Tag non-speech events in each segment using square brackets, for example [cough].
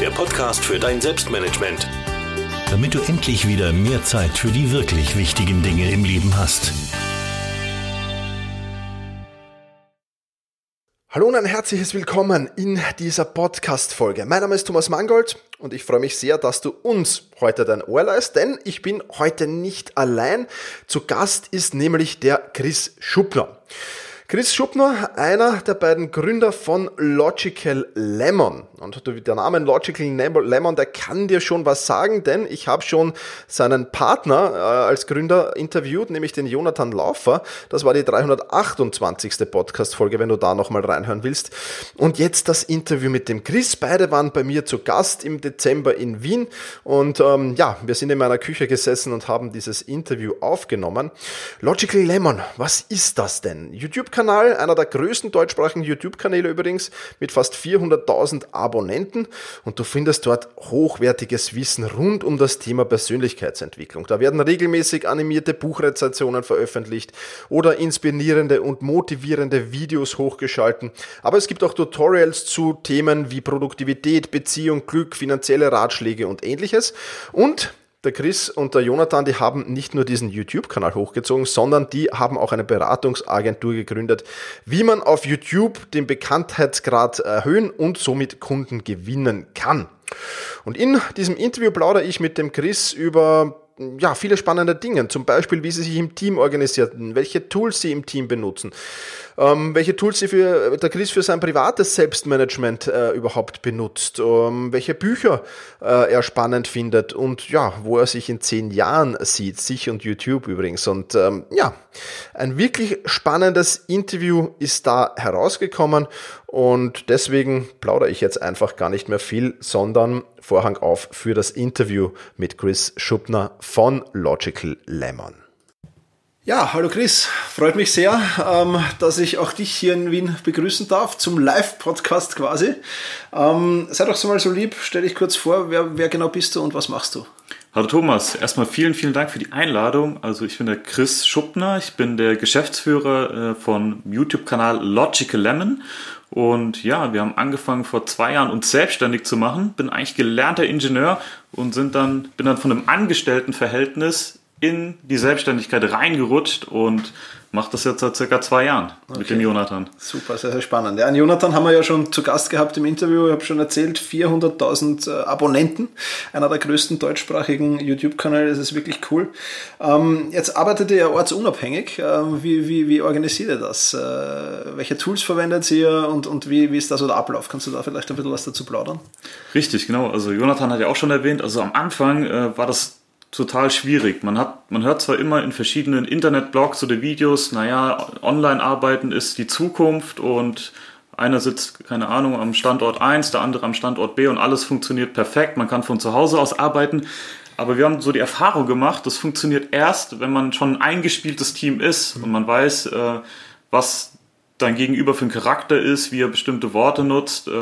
der Podcast für dein Selbstmanagement. Damit du endlich wieder mehr Zeit für die wirklich wichtigen Dinge im Leben hast. Hallo und ein herzliches Willkommen in dieser Podcast-Folge. Mein Name ist Thomas Mangold und ich freue mich sehr, dass du uns heute dein Ohr leist, denn ich bin heute nicht allein. Zu Gast ist nämlich der Chris Schuppner. Chris Schuppner, einer der beiden Gründer von Logical Lemon. Und der Name Logical Lemon, der kann dir schon was sagen, denn ich habe schon seinen Partner äh, als Gründer interviewt, nämlich den Jonathan Laufer. Das war die 328. Podcast-Folge, wenn du da nochmal reinhören willst. Und jetzt das Interview mit dem Chris. Beide waren bei mir zu Gast im Dezember in Wien. Und ähm, ja, wir sind in meiner Küche gesessen und haben dieses Interview aufgenommen. Logical Lemon, was ist das denn? YouTube YouTube-Kanal, einer der größten deutschsprachigen YouTube-Kanäle übrigens, mit fast 400.000 Abonnenten. Und du findest dort hochwertiges Wissen rund um das Thema Persönlichkeitsentwicklung. Da werden regelmäßig animierte Buchrezensionen veröffentlicht oder inspirierende und motivierende Videos hochgeschalten. Aber es gibt auch Tutorials zu Themen wie Produktivität, Beziehung, Glück, finanzielle Ratschläge und ähnliches. Und der Chris und der Jonathan, die haben nicht nur diesen YouTube-Kanal hochgezogen, sondern die haben auch eine Beratungsagentur gegründet, wie man auf YouTube den Bekanntheitsgrad erhöhen und somit Kunden gewinnen kann. Und in diesem Interview plaudere ich mit dem Chris über ja, viele spannende Dinge. Zum Beispiel, wie sie sich im Team organisierten, welche Tools sie im Team benutzen, ähm, welche Tools sie für, der Chris für sein privates Selbstmanagement äh, überhaupt benutzt, ähm, welche Bücher äh, er spannend findet und ja, wo er sich in zehn Jahren sieht, sich und YouTube übrigens. Und ähm, ja, ein wirklich spannendes Interview ist da herausgekommen und deswegen plaudere ich jetzt einfach gar nicht mehr viel, sondern Vorhang auf für das Interview mit Chris Schuppner von Logical Lemon. Ja, hallo Chris, freut mich sehr, ähm, dass ich auch dich hier in Wien begrüßen darf zum Live-Podcast quasi. Ähm, sei doch so mal so lieb, stell dich kurz vor, wer, wer genau bist du und was machst du? Hallo Thomas, erstmal vielen, vielen Dank für die Einladung. Also ich bin der Chris Schuppner, ich bin der Geschäftsführer äh, von YouTube-Kanal Logical Lemon und ja, wir haben angefangen vor zwei Jahren uns selbstständig zu machen. Bin eigentlich gelernter Ingenieur und sind dann, bin dann von einem Angestelltenverhältnis in die Selbstständigkeit reingerutscht und mache das jetzt seit circa zwei Jahren okay. mit dem Jonathan. Super, sehr, sehr spannend. Ja, an Jonathan haben wir ja schon zu Gast gehabt im Interview. Ich habe schon erzählt, 400.000 äh, Abonnenten, einer der größten deutschsprachigen YouTube-Kanäle. Das ist wirklich cool. Ähm, jetzt arbeitet ihr ja ortsunabhängig. Ähm, wie, wie, wie organisiert ihr das? Äh, welche Tools verwendet ihr und, und wie, wie ist da so der Ablauf? Kannst du da vielleicht ein bisschen was dazu plaudern? Richtig, genau. Also Jonathan hat ja auch schon erwähnt, also am Anfang äh, war das total schwierig. Man hat, man hört zwar immer in verschiedenen Internetblogs oder Videos, naja, Online-Arbeiten ist die Zukunft und einer sitzt, keine Ahnung, am Standort 1, der andere am Standort B und alles funktioniert perfekt. Man kann von zu Hause aus arbeiten. Aber wir haben so die Erfahrung gemacht, das funktioniert erst, wenn man schon ein eingespieltes Team ist und man weiß, äh, was dein Gegenüber für ein Charakter ist, wie er bestimmte Worte nutzt, äh,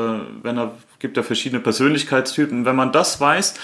wenn er gibt ja verschiedene Persönlichkeitstypen. Wenn man das weiß,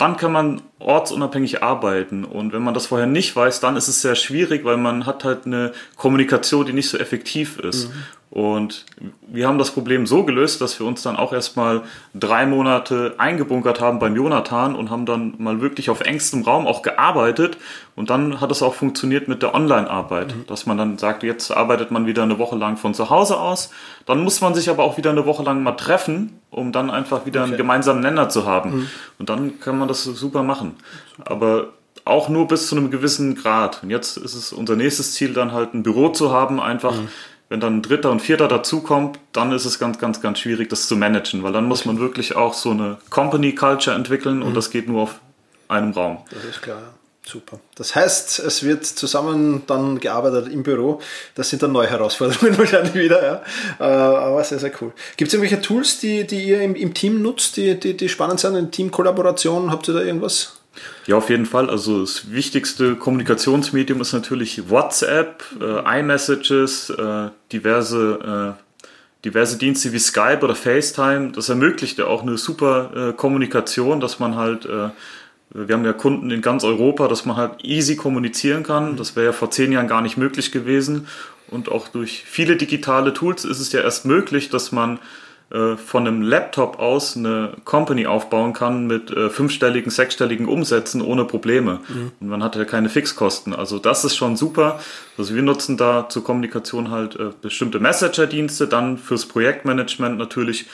dann kann man ortsunabhängig arbeiten. Und wenn man das vorher nicht weiß, dann ist es sehr schwierig, weil man hat halt eine Kommunikation, die nicht so effektiv ist. Mhm. Und wir haben das Problem so gelöst, dass wir uns dann auch erstmal drei Monate eingebunkert haben beim Jonathan und haben dann mal wirklich auf engstem Raum auch gearbeitet. Und dann hat es auch funktioniert mit der Online-Arbeit, mhm. dass man dann sagt, jetzt arbeitet man wieder eine Woche lang von zu Hause aus. Dann muss man sich aber auch wieder eine Woche lang mal treffen, um dann einfach wieder okay. einen gemeinsamen Nenner zu haben. Mhm. Und dann kann man das super machen. Super. Aber auch nur bis zu einem gewissen Grad. Und jetzt ist es unser nächstes Ziel, dann halt ein Büro zu haben, einfach. Mhm wenn dann ein dritter und vierter dazukommt, dann ist es ganz, ganz, ganz schwierig, das zu managen, weil dann muss man wirklich auch so eine Company Culture entwickeln mhm. und das geht nur auf einem Raum. Das ist klar. Super. Das heißt, es wird zusammen dann gearbeitet im Büro. Das sind dann neue Herausforderungen [laughs] wahrscheinlich wieder, ja. Äh, aber sehr, sehr cool. Gibt es irgendwelche Tools, die, die ihr im, im Team nutzt, die, die, die spannend sind, in Teamkollaboration? Habt ihr da irgendwas? Ja, auf jeden Fall. Also das wichtigste Kommunikationsmedium ist natürlich WhatsApp, äh, iMessages, äh, diverse, äh, diverse Dienste wie Skype oder FaceTime. Das ermöglicht ja auch eine super äh, Kommunikation, dass man halt, äh, wir haben ja Kunden in ganz Europa, dass man halt easy kommunizieren kann. Das wäre ja vor zehn Jahren gar nicht möglich gewesen. Und auch durch viele digitale Tools ist es ja erst möglich, dass man äh, von einem Laptop aus eine Company aufbauen kann mit äh, fünfstelligen, sechsstelligen Umsätzen ohne Probleme. Mhm. Und man hat ja keine Fixkosten. Also das ist schon super. Also wir nutzen da zur Kommunikation halt äh, bestimmte Messenger-Dienste, dann fürs Projektmanagement natürlich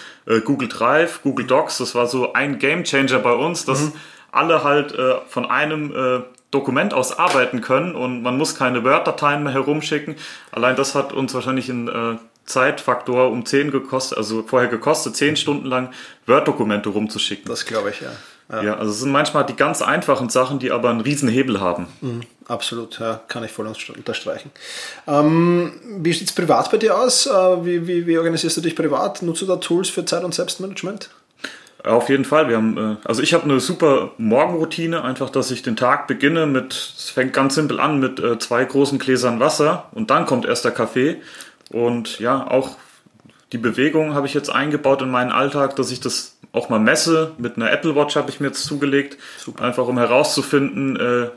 Google Drive, Google Docs. Das war so ein Gamechanger bei uns, dass mhm. Alle halt äh, von einem äh, Dokument aus arbeiten können und man muss keine Word-Dateien mehr herumschicken. Allein das hat uns wahrscheinlich in äh, Zeitfaktor um 10 gekostet, also vorher gekostet, 10 Stunden lang Word-Dokumente rumzuschicken. Das glaube ich, ja. ja. ja. also es sind manchmal die ganz einfachen Sachen, die aber einen riesen Hebel haben. Mhm, absolut, ja, kann ich voll unterstreichen. Ähm, wie sieht es privat bei dir aus? Äh, wie, wie, wie organisierst du dich privat? Nutzt du da Tools für Zeit- und Selbstmanagement? Auf jeden Fall. Wir haben, äh, also ich habe eine super Morgenroutine, einfach, dass ich den Tag beginne mit, es fängt ganz simpel an mit äh, zwei großen Gläsern Wasser und dann kommt erst der Kaffee. Und ja, auch die Bewegung habe ich jetzt eingebaut in meinen Alltag, dass ich das auch mal messe. Mit einer Apple Watch habe ich mir jetzt zugelegt, Super. einfach um herauszufinden, äh,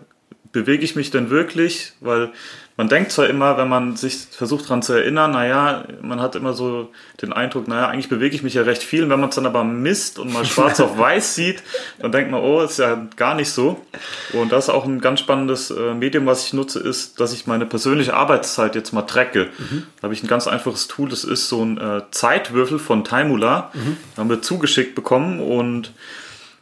bewege ich mich denn wirklich? Weil man denkt zwar immer, wenn man sich versucht daran zu erinnern, naja, man hat immer so den Eindruck, naja, eigentlich bewege ich mich ja recht viel. Und wenn man es dann aber misst und mal schwarz auf [laughs] weiß sieht, dann denkt man, oh, ist ja gar nicht so. Und das ist auch ein ganz spannendes äh, Medium, was ich nutze, ist, dass ich meine persönliche Arbeitszeit jetzt mal tracke. Mhm. Da habe ich ein ganz einfaches Tool, das ist so ein äh, Zeitwürfel von Timula. Mhm. Haben wir zugeschickt bekommen und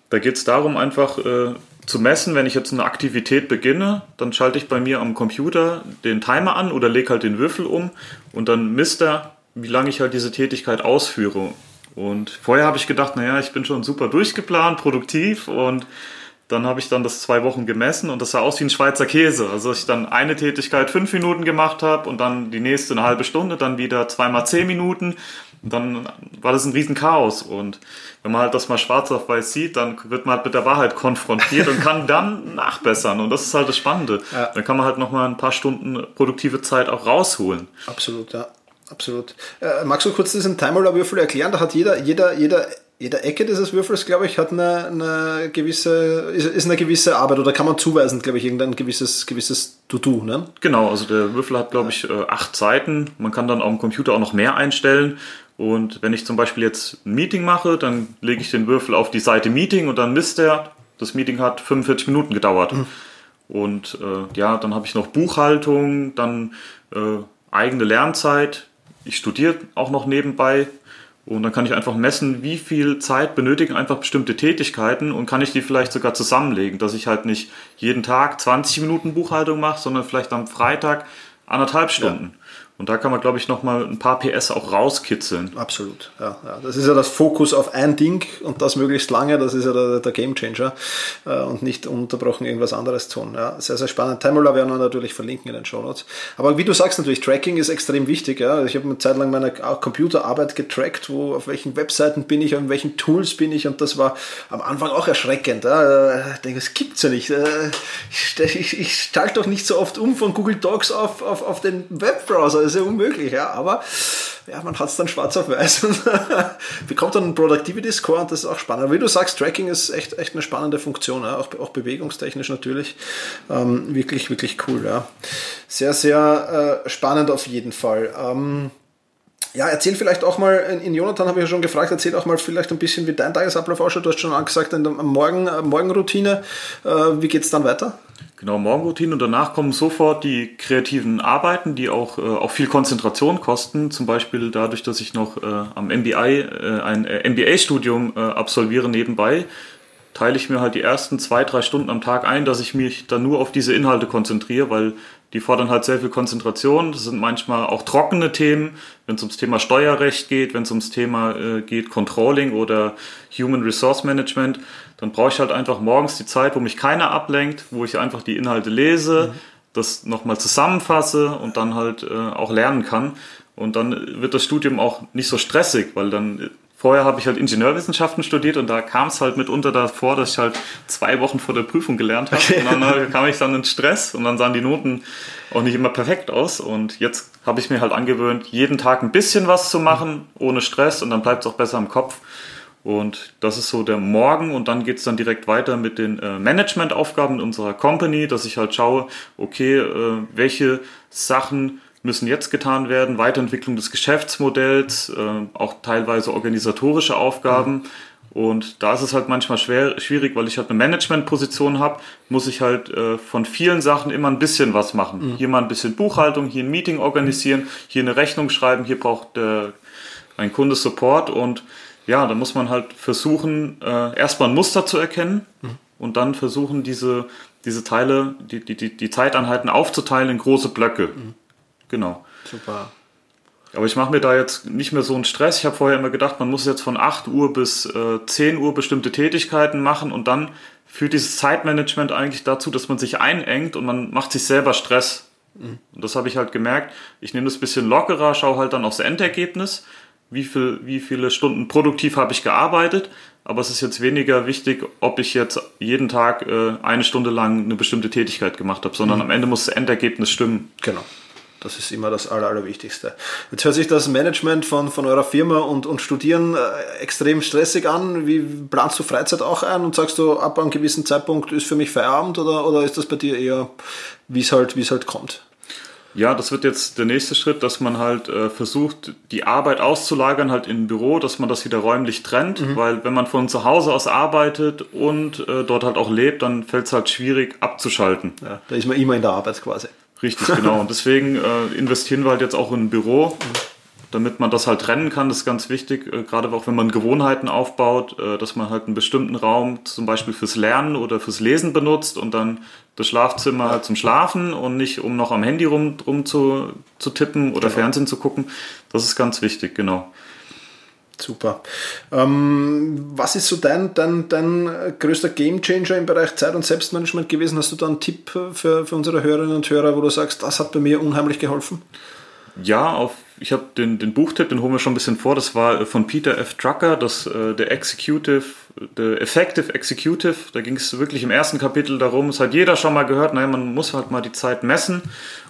da geht es darum, einfach äh, zu messen, wenn ich jetzt eine Aktivität beginne, dann schalte ich bei mir am Computer den Timer an oder lege halt den Würfel um und dann misst er, wie lange ich halt diese Tätigkeit ausführe. Und vorher habe ich gedacht, naja, ich bin schon super durchgeplant, produktiv und dann habe ich dann das zwei Wochen gemessen und das sah aus wie ein Schweizer Käse. Also ich dann eine Tätigkeit fünf Minuten gemacht habe und dann die nächste eine halbe Stunde, dann wieder zweimal zehn Minuten dann war das ein Riesenchaos. Und wenn man halt das mal schwarz auf weiß sieht, dann wird man halt mit der Wahrheit konfrontiert und kann dann [laughs] nachbessern. Und das ist halt das Spannende. Ja. Dann kann man halt nochmal ein paar Stunden produktive Zeit auch rausholen. Absolut, ja. Absolut. Äh, magst du kurz diesen Timer-Würfel erklären? Da hat jeder, jeder, jeder jede Ecke dieses Würfels, glaube ich, hat eine, eine gewisse, ist, ist, eine gewisse Arbeit oder kann man zuweisen, glaube ich, irgendein gewisses, gewisses To-Do, ne? Genau, also der Würfel hat, glaube ich, äh, acht Seiten. Man kann dann am Computer auch noch mehr einstellen. Und wenn ich zum Beispiel jetzt ein Meeting mache, dann lege ich den Würfel auf die Seite Meeting und dann misst er, das Meeting hat 45 Minuten gedauert. Mhm. Und äh, ja, dann habe ich noch Buchhaltung, dann äh, eigene Lernzeit. Ich studiere auch noch nebenbei. Und dann kann ich einfach messen, wie viel Zeit benötigen einfach bestimmte Tätigkeiten und kann ich die vielleicht sogar zusammenlegen, dass ich halt nicht jeden Tag 20 Minuten Buchhaltung mache, sondern vielleicht am Freitag anderthalb Stunden. Ja. Und da kann man, glaube ich, nochmal ein paar PS auch rauskitzeln. Absolut. Ja, ja. Das ist ja das Fokus auf ein Ding und das möglichst lange. Das ist ja der, der Game Changer äh, und nicht unterbrochen irgendwas anderes tun. Ja, sehr, sehr spannend. Timeroller werden wir natürlich verlinken in den Show Notes. Aber wie du sagst, natürlich, Tracking ist extrem wichtig. Ja. Ich habe eine Zeit lang meine Computerarbeit getrackt, wo auf welchen Webseiten bin ich, auf welchen Tools bin ich und das war am Anfang auch erschreckend. Ja. Ich denke, das gibt's ja nicht. Äh, ich, ich, ich schalte doch nicht so oft um von Google Docs auf, auf, auf den Webbrowser das ist ja unmöglich, ja, aber ja, man hat es dann schwarz auf weiß [laughs] und bekommt dann einen Productivity Score und das ist auch spannend. Wie du sagst, Tracking ist echt, echt eine spannende Funktion, ja, auch, auch bewegungstechnisch natürlich. Ähm, wirklich, wirklich cool, ja. Sehr, sehr äh, spannend auf jeden Fall. Ähm, ja, erzähl vielleicht auch mal, in Jonathan habe ich ja schon gefragt, erzähl auch mal vielleicht ein bisschen, wie dein Tagesablauf ausschaut. Du hast schon angesagt, in der Morgen, äh, Morgenroutine. Äh, wie geht es dann weiter? Genau, Morgenroutine und danach kommen sofort die kreativen Arbeiten, die auch, äh, auch viel Konzentration kosten. Zum Beispiel dadurch, dass ich noch äh, am MBI äh, ein äh, MBA-Studium äh, absolviere nebenbei, teile ich mir halt die ersten zwei, drei Stunden am Tag ein, dass ich mich dann nur auf diese Inhalte konzentriere, weil die fordern halt sehr viel Konzentration. Das sind manchmal auch trockene Themen, wenn es ums Thema Steuerrecht geht, wenn es ums Thema äh, geht Controlling oder Human Resource Management dann brauche ich halt einfach morgens die Zeit, wo mich keiner ablenkt, wo ich einfach die Inhalte lese, mhm. das nochmal zusammenfasse und dann halt äh, auch lernen kann. Und dann wird das Studium auch nicht so stressig, weil dann vorher habe ich halt Ingenieurwissenschaften studiert und da kam es halt mitunter davor, dass ich halt zwei Wochen vor der Prüfung gelernt habe. Okay. Und dann halt kam ich dann in Stress und dann sahen die Noten auch nicht immer perfekt aus. Und jetzt habe ich mir halt angewöhnt, jeden Tag ein bisschen was zu machen, ohne Stress und dann bleibt es auch besser im Kopf. Und das ist so der Morgen und dann geht es dann direkt weiter mit den äh, Managementaufgaben unserer Company, dass ich halt schaue, okay, äh, welche Sachen müssen jetzt getan werden, Weiterentwicklung des Geschäftsmodells, äh, auch teilweise organisatorische Aufgaben. Mhm. Und da ist es halt manchmal schwer, schwierig, weil ich halt eine Managementposition habe, muss ich halt äh, von vielen Sachen immer ein bisschen was machen. Mhm. Hier mal ein bisschen Buchhaltung, hier ein Meeting organisieren, hier eine Rechnung schreiben, hier braucht äh, ein Kunde Support und ja, da muss man halt versuchen, äh, erstmal ein Muster zu erkennen mhm. und dann versuchen, diese, diese Teile, die, die, die Zeiteinheiten aufzuteilen in große Blöcke. Genau. Super. Aber ich mache mir da jetzt nicht mehr so einen Stress. Ich habe vorher immer gedacht, man muss jetzt von 8 Uhr bis äh, 10 Uhr bestimmte Tätigkeiten machen und dann führt dieses Zeitmanagement eigentlich dazu, dass man sich einengt und man macht sich selber Stress. Mhm. Und das habe ich halt gemerkt. Ich nehme das ein bisschen lockerer, schaue halt dann aufs Endergebnis wie, viel, wie viele Stunden produktiv habe ich gearbeitet, aber es ist jetzt weniger wichtig, ob ich jetzt jeden Tag äh, eine Stunde lang eine bestimmte Tätigkeit gemacht habe, sondern mhm. am Ende muss das Endergebnis stimmen. Genau. Das ist immer das Aller, Allerwichtigste. Jetzt hört sich das Management von, von eurer Firma und, und Studieren äh, extrem stressig an. Wie planst du Freizeit auch ein und sagst du, ab einem gewissen Zeitpunkt ist für mich Feierabend oder, oder ist das bei dir eher, wie es halt, wie es halt kommt? Ja, das wird jetzt der nächste Schritt, dass man halt äh, versucht, die Arbeit auszulagern halt im Büro, dass man das wieder räumlich trennt, mhm. weil wenn man von zu Hause aus arbeitet und äh, dort halt auch lebt, dann fällt es halt schwierig abzuschalten. Ja, da ist man immer in der Arbeit quasi. Richtig, genau. [laughs] Und deswegen äh, investieren wir halt jetzt auch in ein Büro. Mhm damit man das halt trennen kann, das ist ganz wichtig, äh, gerade auch wenn man Gewohnheiten aufbaut, äh, dass man halt einen bestimmten Raum zum Beispiel fürs Lernen oder fürs Lesen benutzt und dann das Schlafzimmer halt zum Schlafen und nicht um noch am Handy rum, rum zu, zu tippen oder genau. Fernsehen zu gucken. Das ist ganz wichtig, genau. Super. Ähm, was ist so dein, dein, dein größter Gamechanger im Bereich Zeit- und Selbstmanagement gewesen? Hast du da einen Tipp für, für unsere Hörerinnen und Hörer, wo du sagst, das hat bei mir unheimlich geholfen? Ja, auf, ich habe den, den Buchtipp, den holen wir schon ein bisschen vor. Das war von Peter F. Drucker, das äh, der Executive, der Effective Executive. Da ging es wirklich im ersten Kapitel darum. Es hat jeder schon mal gehört. Naja, man muss halt mal die Zeit messen.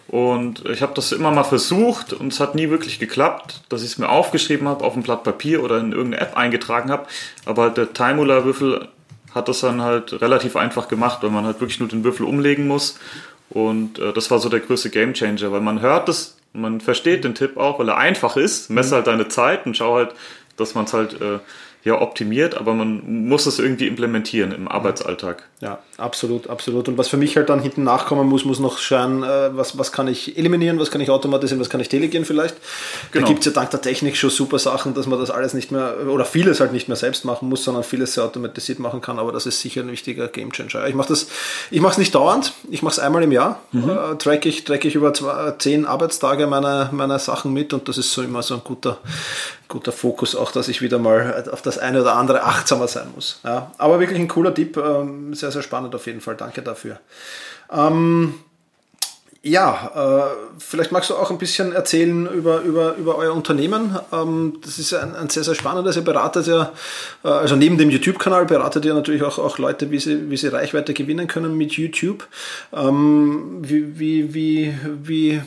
Und ich habe das immer mal versucht und es hat nie wirklich geklappt, dass ich es mir aufgeschrieben habe auf ein Blatt Papier oder in irgendeine App eingetragen habe. Aber halt der Timula-Würfel hat das dann halt relativ einfach gemacht, weil man halt wirklich nur den Würfel umlegen muss. Und äh, das war so der größte Gamechanger, weil man hört das man versteht den Tipp auch, weil er einfach ist. Messe halt deine Zeit und schau halt, dass man es halt äh, ja optimiert, aber man muss es irgendwie implementieren im Arbeitsalltag. Ja, absolut, absolut. Und was für mich halt dann hinten nachkommen muss, muss noch schauen, äh, was, was kann ich eliminieren, was kann ich automatisieren, was kann ich delegieren vielleicht. Genau. Da gibt es ja dank der Technik schon super Sachen, dass man das alles nicht mehr, oder vieles halt nicht mehr selbst machen muss, sondern vieles sehr automatisiert machen kann, aber das ist sicher ein wichtiger Gamechanger. Ich mache das, ich mache es nicht dauernd, ich mache es einmal im Jahr, mhm. äh, track, ich, track ich über zwei, zehn Arbeitstage meine, meine Sachen mit und das ist so immer so ein guter, guter Fokus, auch dass ich wieder mal auf das eine oder andere achtsamer sein muss. Ja, aber wirklich ein cooler Tipp, ähm, sehr, sehr spannend auf jeden Fall. Danke dafür. Ähm, ja, äh, vielleicht magst du auch ein bisschen erzählen über, über, über euer Unternehmen. Ähm, das ist ein, ein sehr, sehr spannendes. Ihr beratet ja, äh, also neben dem YouTube-Kanal beratet ihr natürlich auch, auch Leute, wie sie, wie sie Reichweite gewinnen können mit YouTube. Ähm, wie, wie, wie, wie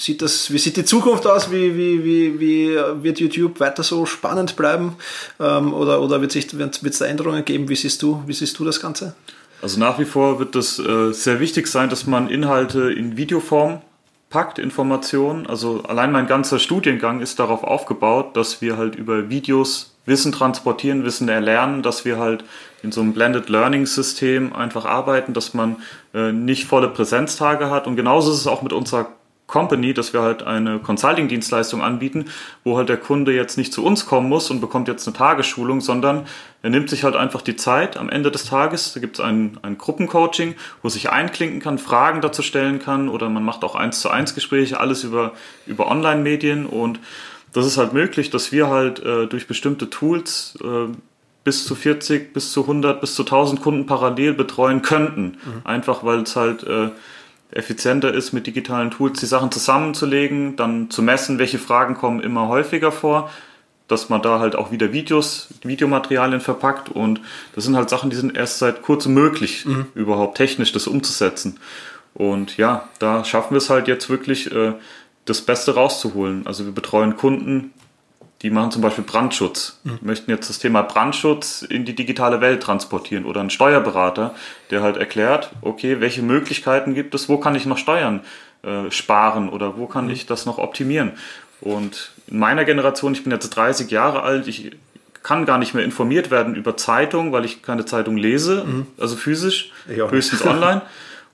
sieht das, wie sieht die Zukunft aus? Wie, wie, wie, wie wird YouTube weiter so spannend bleiben? Ähm, oder oder wird es da Änderungen geben? Wie siehst du, wie siehst du das Ganze? Also nach wie vor wird es äh, sehr wichtig sein, dass man Inhalte in Videoform packt, Informationen. Also allein mein ganzer Studiengang ist darauf aufgebaut, dass wir halt über Videos Wissen transportieren, Wissen erlernen, dass wir halt in so einem Blended Learning System einfach arbeiten, dass man äh, nicht volle Präsenztage hat. Und genauso ist es auch mit unserer Company, dass wir halt eine Consulting-Dienstleistung anbieten, wo halt der Kunde jetzt nicht zu uns kommen muss und bekommt jetzt eine Tagesschulung, sondern er nimmt sich halt einfach die Zeit am Ende des Tages. Da gibt es ein, ein Gruppencoaching, wo sich einklinken kann, Fragen dazu stellen kann oder man macht auch eins zu eins Gespräche, alles über, über Online-Medien und das ist halt möglich, dass wir halt äh, durch bestimmte Tools äh, bis zu 40, bis zu 100, bis zu 1000 Kunden parallel betreuen könnten. Mhm. Einfach weil es halt äh, effizienter ist, mit digitalen Tools die Sachen zusammenzulegen, dann zu messen, welche Fragen kommen immer häufiger vor, dass man da halt auch wieder Videos, Videomaterialien verpackt und das sind halt Sachen, die sind erst seit kurzem möglich, mhm. überhaupt technisch das umzusetzen. Und ja, da schaffen wir es halt jetzt wirklich, äh, das Beste rauszuholen. Also wir betreuen Kunden, die machen zum Beispiel Brandschutz, mhm. möchten jetzt das Thema Brandschutz in die digitale Welt transportieren oder ein Steuerberater, der halt erklärt, okay, welche Möglichkeiten gibt es, wo kann ich noch Steuern äh, sparen oder wo kann mhm. ich das noch optimieren. Und in meiner Generation, ich bin jetzt 30 Jahre alt, ich kann gar nicht mehr informiert werden über Zeitung, weil ich keine Zeitung lese, mhm. also physisch, höchstens [laughs] online.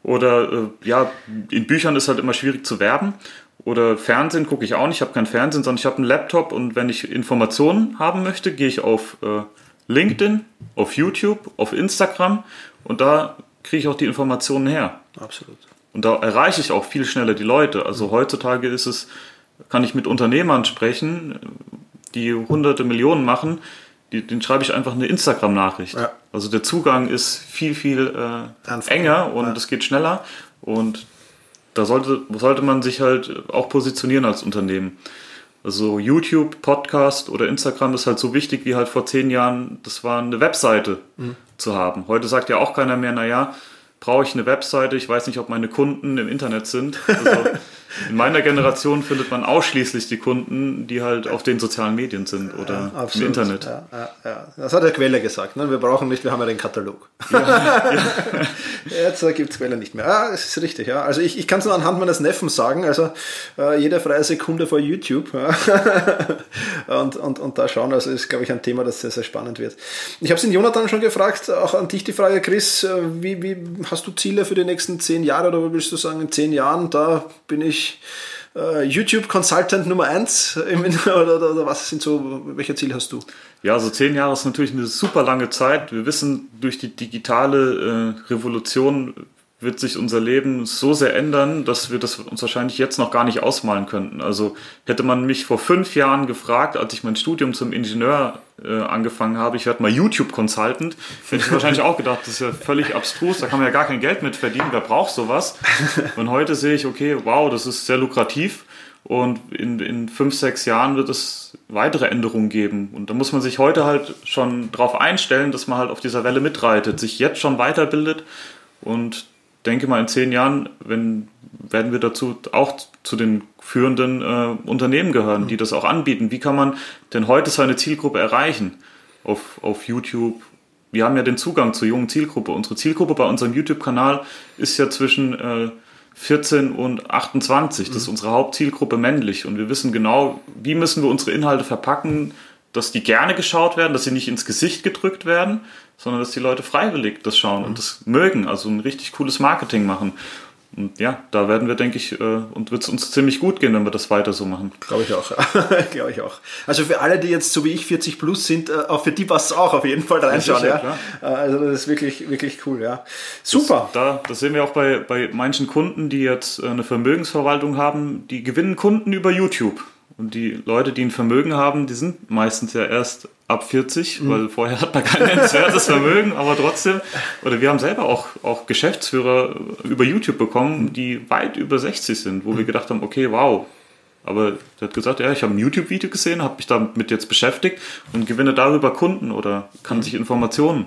Oder äh, ja, in Büchern ist halt immer schwierig zu werben. Oder Fernsehen gucke ich auch nicht, ich habe kein Fernsehen, sondern ich habe einen Laptop und wenn ich Informationen haben möchte, gehe ich auf äh, LinkedIn, auf YouTube, auf Instagram und da kriege ich auch die Informationen her. Absolut. Und da erreiche ich auch viel schneller die Leute. Also heutzutage ist es, kann ich mit Unternehmern sprechen, die hunderte Millionen machen, die, den schreibe ich einfach eine Instagram-Nachricht. Ja. Also der Zugang ist viel, viel äh, enger und es ja. geht schneller. Und da sollte, sollte man sich halt auch positionieren als Unternehmen. Also YouTube, Podcast oder Instagram ist halt so wichtig wie halt vor zehn Jahren, das war eine Webseite mhm. zu haben. Heute sagt ja auch keiner mehr, naja, brauche ich eine Webseite, ich weiß nicht, ob meine Kunden im Internet sind. Also [laughs] in meiner Generation findet man ausschließlich die Kunden, die halt auf den sozialen Medien sind oder ja, im Internet. Ja, ja, ja, Das hat der Quelle gesagt. Ne? Wir brauchen nicht, wir haben ja den Katalog. Ja, [laughs] Jetzt gibt es Quelle nicht mehr. Ah, das ist richtig. Ja. Also ich, ich kann es nur anhand meines Neffen sagen. Also äh, jede freie Sekunde vor YouTube [laughs] und, und, und da schauen. Also ist, glaube ich, ein Thema, das sehr, sehr spannend wird. Ich habe es in Jonathan schon gefragt, auch an dich die Frage, Chris, äh, wie, wie hast du Ziele für die nächsten zehn Jahre oder willst du sagen, in zehn Jahren, da bin ich äh, YouTube Consultant Nummer 1 [laughs] oder, oder, oder, was sind so, welche Ziele hast du? Ja, also zehn Jahre ist natürlich eine super lange Zeit. Wir wissen, durch die digitale äh, Revolution wird sich unser Leben so sehr ändern, dass wir das uns wahrscheinlich jetzt noch gar nicht ausmalen könnten. Also hätte man mich vor fünf Jahren gefragt, als ich mein Studium zum Ingenieur äh, angefangen habe, ich werde mal YouTube-Consultant, hätte ich wahrscheinlich auch gedacht, das ist ja völlig abstrus, da kann man ja gar kein Geld mit verdienen, wer braucht sowas? Und heute sehe ich, okay, wow, das ist sehr lukrativ und in, in fünf, sechs Jahren wird es weitere Änderungen geben. Und da muss man sich heute halt schon darauf einstellen, dass man halt auf dieser Welle mitreitet, sich jetzt schon weiterbildet und denke mal, in zehn Jahren wenn, werden wir dazu auch zu den führenden äh, Unternehmen gehören, die das auch anbieten. Wie kann man denn heute seine Zielgruppe erreichen auf, auf YouTube? Wir haben ja den Zugang zur jungen Zielgruppe. Unsere Zielgruppe bei unserem YouTube-Kanal ist ja zwischen äh, 14 und 28. Das ist mhm. unsere Hauptzielgruppe männlich. Und wir wissen genau, wie müssen wir unsere Inhalte verpacken, dass die gerne geschaut werden, dass sie nicht ins Gesicht gedrückt werden, sondern dass die Leute freiwillig das schauen mhm. und das mögen, also ein richtig cooles Marketing machen. Und ja, da werden wir, denke ich, äh, und wird es uns ziemlich gut gehen, wenn wir das weiter so machen. Glaube ich auch. [laughs] Glaube ich auch. Also für alle, die jetzt so wie ich 40 plus sind, äh, auch für die passt es auch auf jeden Fall reinschauen. Ja, ja. Äh, also das ist wirklich, wirklich cool, ja. Super. Das, da, das sehen wir auch bei, bei manchen Kunden, die jetzt eine Vermögensverwaltung haben, die gewinnen Kunden über YouTube. Und die Leute, die ein Vermögen haben, die sind meistens ja erst ab 40, mhm. weil vorher hat man kein nennenswertes [laughs] Vermögen, aber trotzdem, oder wir haben selber auch, auch Geschäftsführer über YouTube bekommen, die weit über 60 sind, wo mhm. wir gedacht haben, okay, wow. Aber der hat gesagt, ja, ich habe ein YouTube-Video gesehen, habe mich damit jetzt beschäftigt und gewinne darüber Kunden oder kann mhm. sich Informationen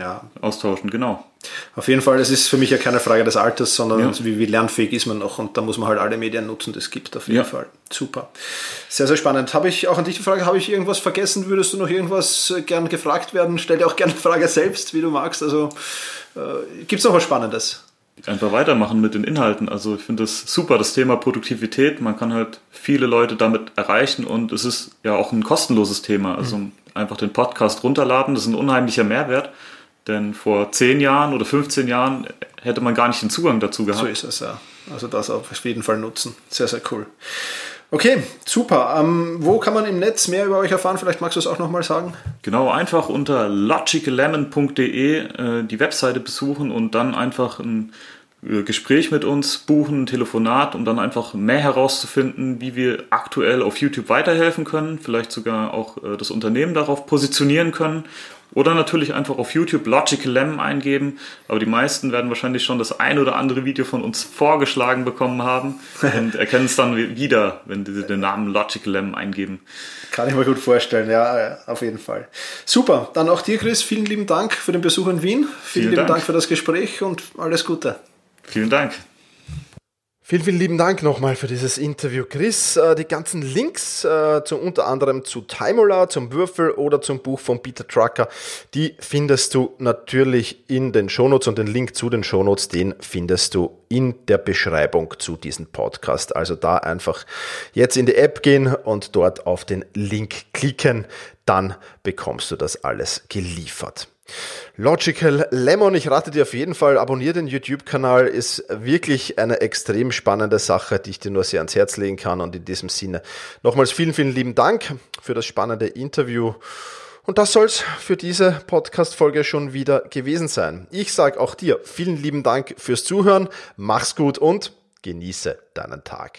ja. austauschen, genau. Auf jeden Fall, es ist für mich ja keine Frage des Alters, sondern ja. wie, wie, lernfähig ist man noch und da muss man halt alle Medien nutzen, das gibt auf jeden ja. Fall. Super. Sehr, sehr spannend. Habe ich auch an dich die Frage, habe ich irgendwas vergessen? Würdest du noch irgendwas äh, gern gefragt werden? Stell dir auch gerne die Frage selbst, wie du magst. Also äh, gibt es noch was Spannendes? Einfach weitermachen mit den Inhalten. Also ich finde das super, das Thema Produktivität. Man kann halt viele Leute damit erreichen und es ist ja auch ein kostenloses Thema. Also mhm. einfach den Podcast runterladen, das ist ein unheimlicher Mehrwert. Denn vor 10 Jahren oder 15 Jahren hätte man gar nicht den Zugang dazu gehabt. So ist es, ja. Also das auf jeden Fall nutzen. Sehr, sehr cool. Okay, super. Ähm, wo kann man im Netz mehr über euch erfahren? Vielleicht magst du es auch nochmal sagen. Genau, einfach unter logicallemon.de äh, die Webseite besuchen und dann einfach ein äh, Gespräch mit uns buchen, ein Telefonat, um dann einfach mehr herauszufinden, wie wir aktuell auf YouTube weiterhelfen können, vielleicht sogar auch äh, das Unternehmen darauf positionieren können oder natürlich einfach auf YouTube Logical Lemon eingeben. Aber die meisten werden wahrscheinlich schon das ein oder andere Video von uns vorgeschlagen bekommen haben und [laughs] erkennen es dann wieder, wenn sie den Namen Logical Lemon eingeben. Kann ich mir gut vorstellen, ja, auf jeden Fall. Super, dann auch dir, Chris, vielen lieben Dank für den Besuch in Wien. Vielen, vielen lieben Dank. Dank für das Gespräch und alles Gute. Vielen Dank. Vielen, vielen lieben Dank nochmal für dieses Interview, Chris. Äh, die ganzen Links äh, zu unter anderem zu Timola, zum Würfel oder zum Buch von Peter Trucker, die findest du natürlich in den Shownotes und den Link zu den Shownotes, den findest du in der Beschreibung zu diesem Podcast. Also da einfach jetzt in die App gehen und dort auf den Link klicken, dann bekommst du das alles geliefert. Logical Lemon, ich rate dir auf jeden Fall, abonniere den YouTube-Kanal, ist wirklich eine extrem spannende Sache, die ich dir nur sehr ans Herz legen kann. Und in diesem Sinne nochmals vielen, vielen lieben Dank für das spannende Interview. Und das soll's für diese Podcast-Folge schon wieder gewesen sein. Ich sage auch dir vielen lieben Dank fürs Zuhören, mach's gut und genieße deinen Tag.